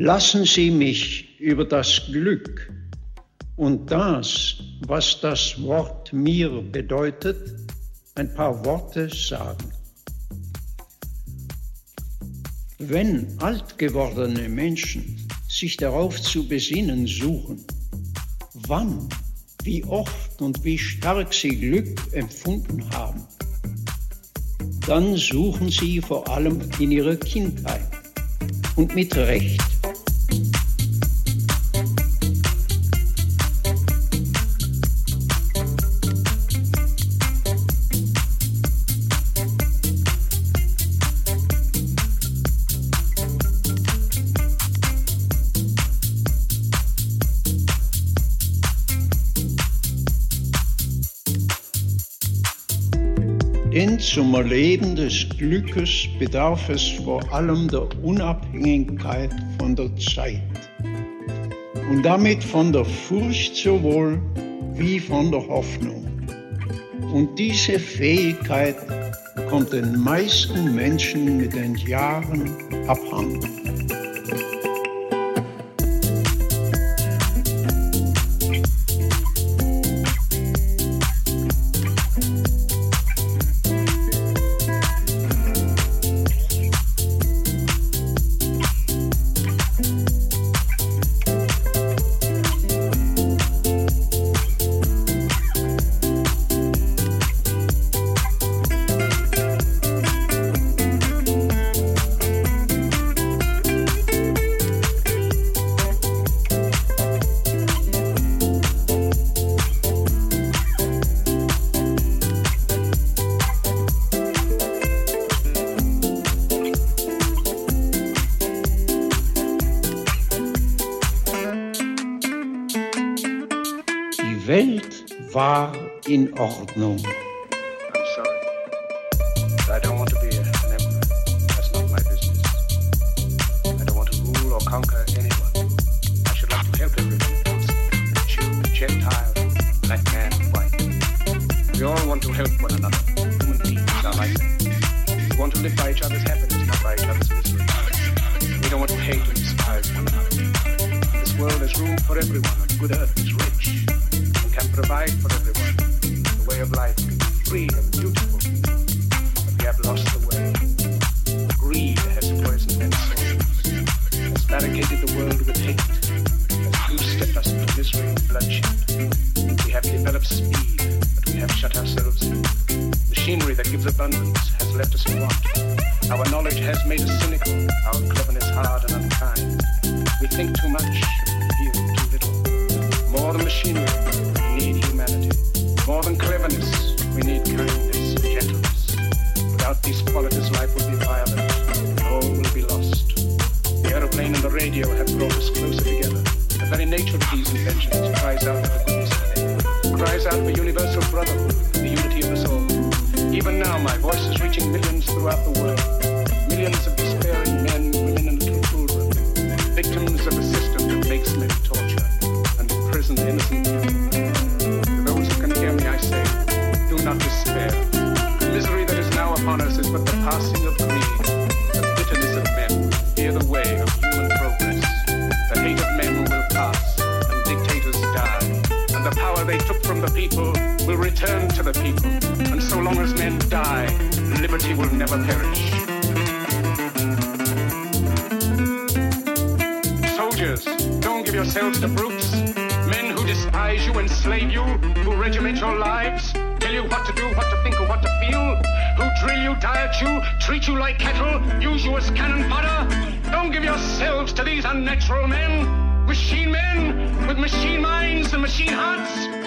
Lassen Sie mich über das Glück und das, was das Wort mir bedeutet, ein paar Worte sagen. Wenn alt gewordene Menschen sich darauf zu besinnen suchen, wann, wie oft und wie stark sie Glück empfunden haben, dann suchen sie vor allem in ihrer Kindheit und mit Recht. Zum Erleben des Glückes bedarf es vor allem der Unabhängigkeit von der Zeit und damit von der Furcht sowohl wie von der Hoffnung. Und diese Fähigkeit kommt den meisten Menschen mit den Jahren abhanden. não. From the people will return to the people. And so long as men die, liberty will never perish. Soldiers, don't give yourselves to brutes. Men who despise you, enslave you, who regiment your lives tell you what to do, what to think, or what to feel, who drill you, diet you, treat you like cattle, use you as cannon fodder. Don't give yourselves to these unnatural men, machine men with machine minds and machine hearts.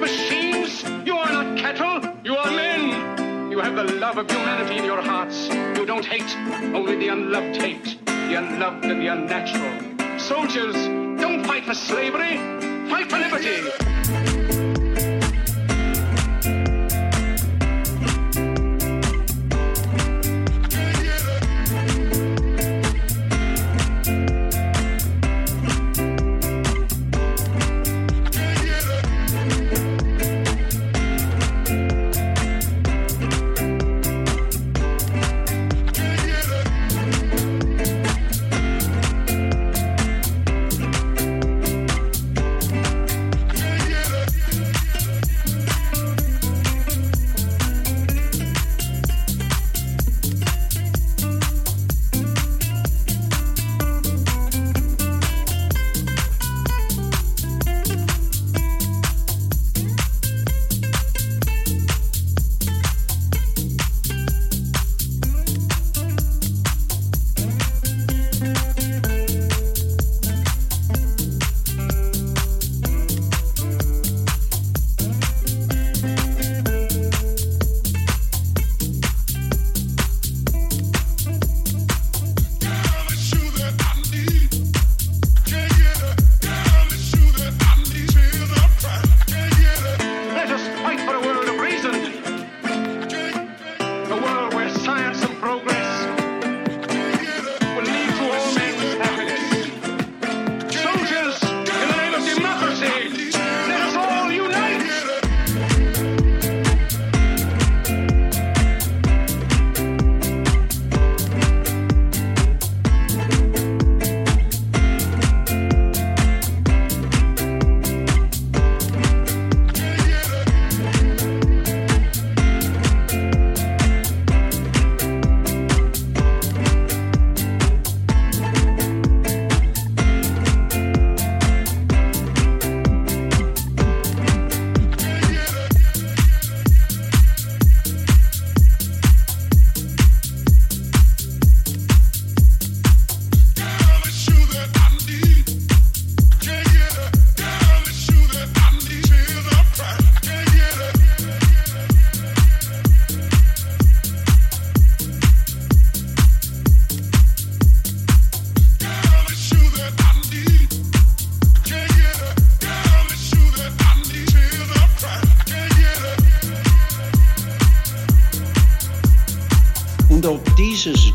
Machines, you are not cattle, you are men. You have the love of humanity in your hearts. You don't hate, only the unloved hate, the unloved and the unnatural. Soldiers, don't fight for slavery, fight for liberty.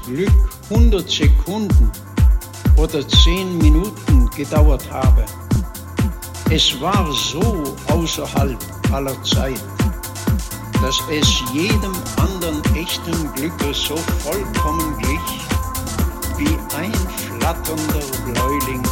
Glück 100 Sekunden oder 10 Minuten gedauert habe. Es war so außerhalb aller Zeit, dass es jedem anderen echten Glücke so vollkommen glich, wie ein flatternder Bläuling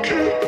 okay.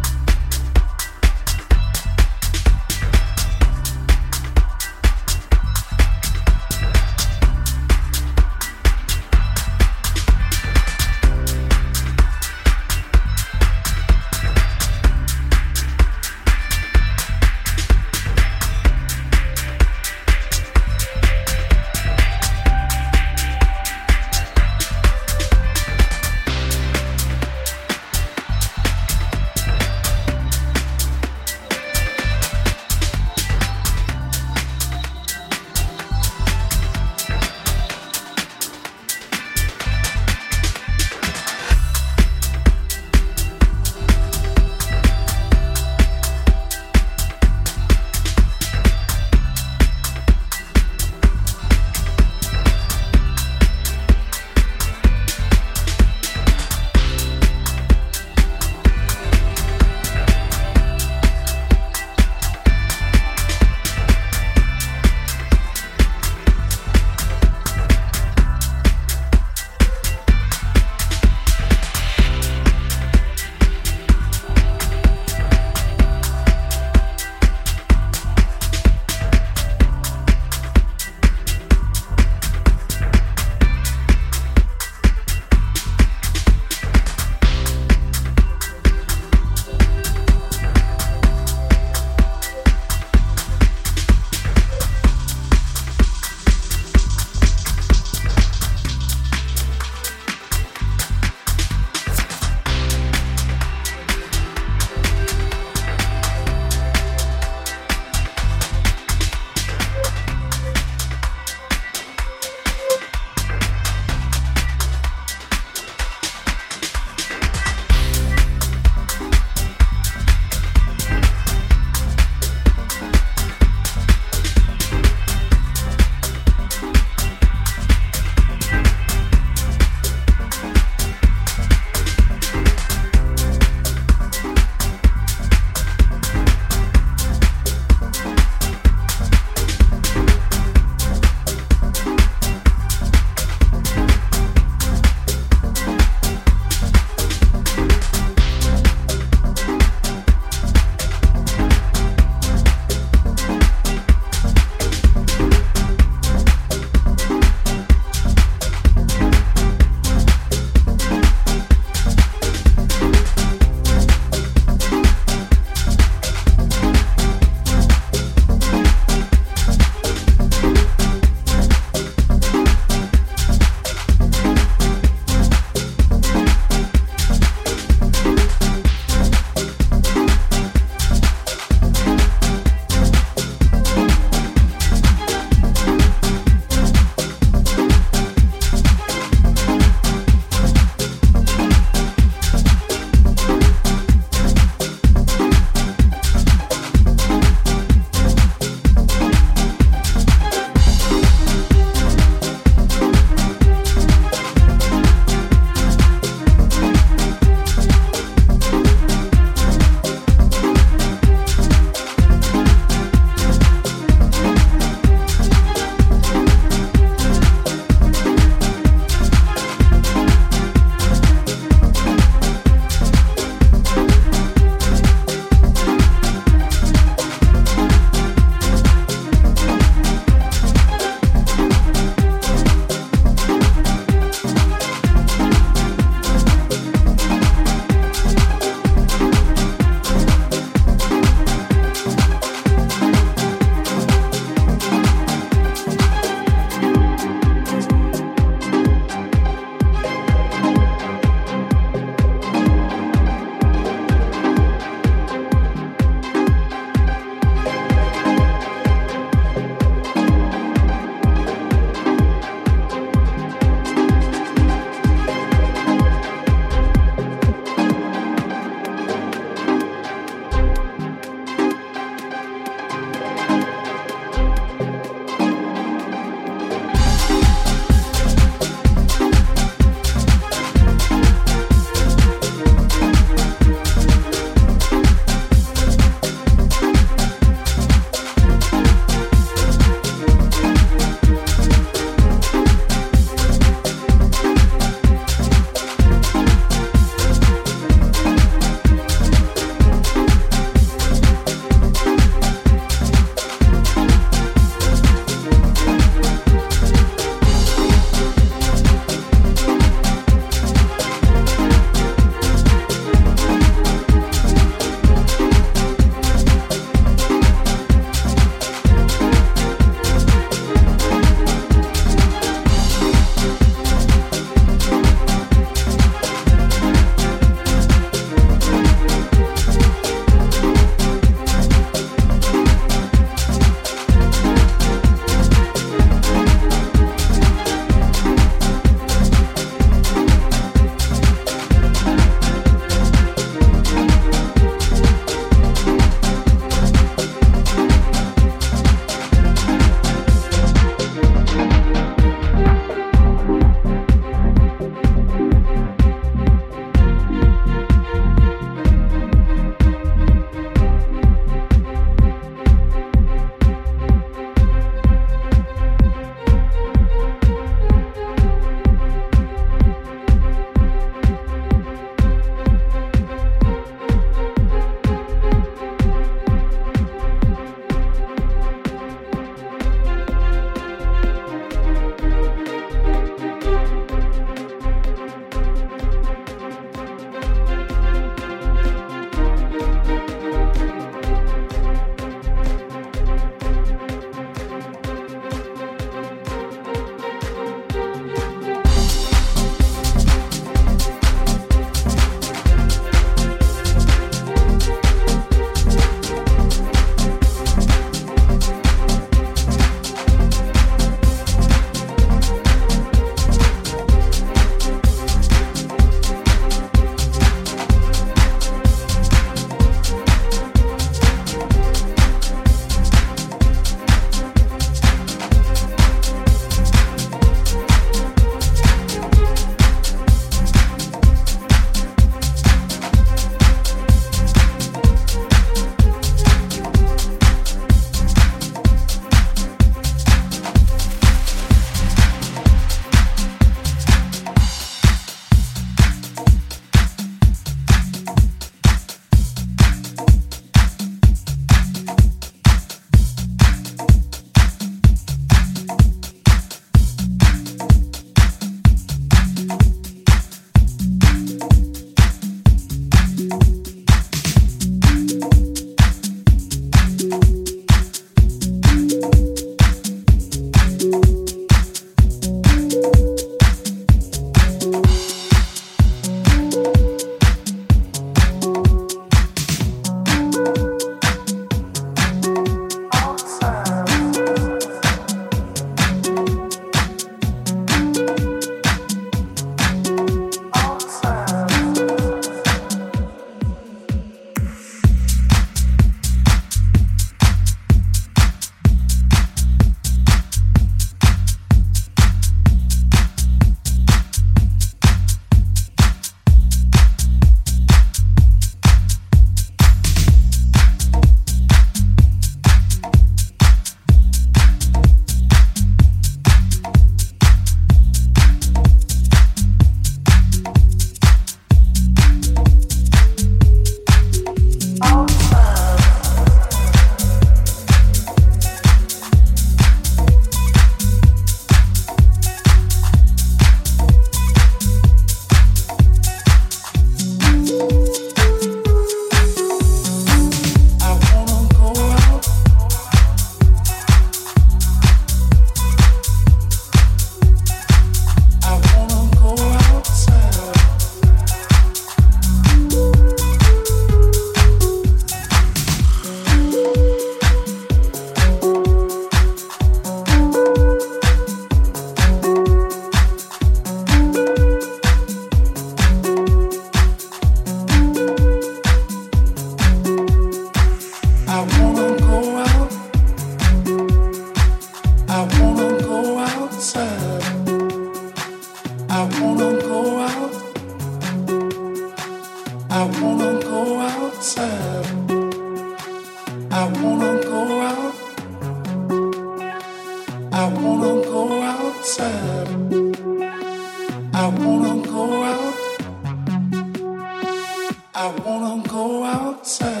I wanna go outside.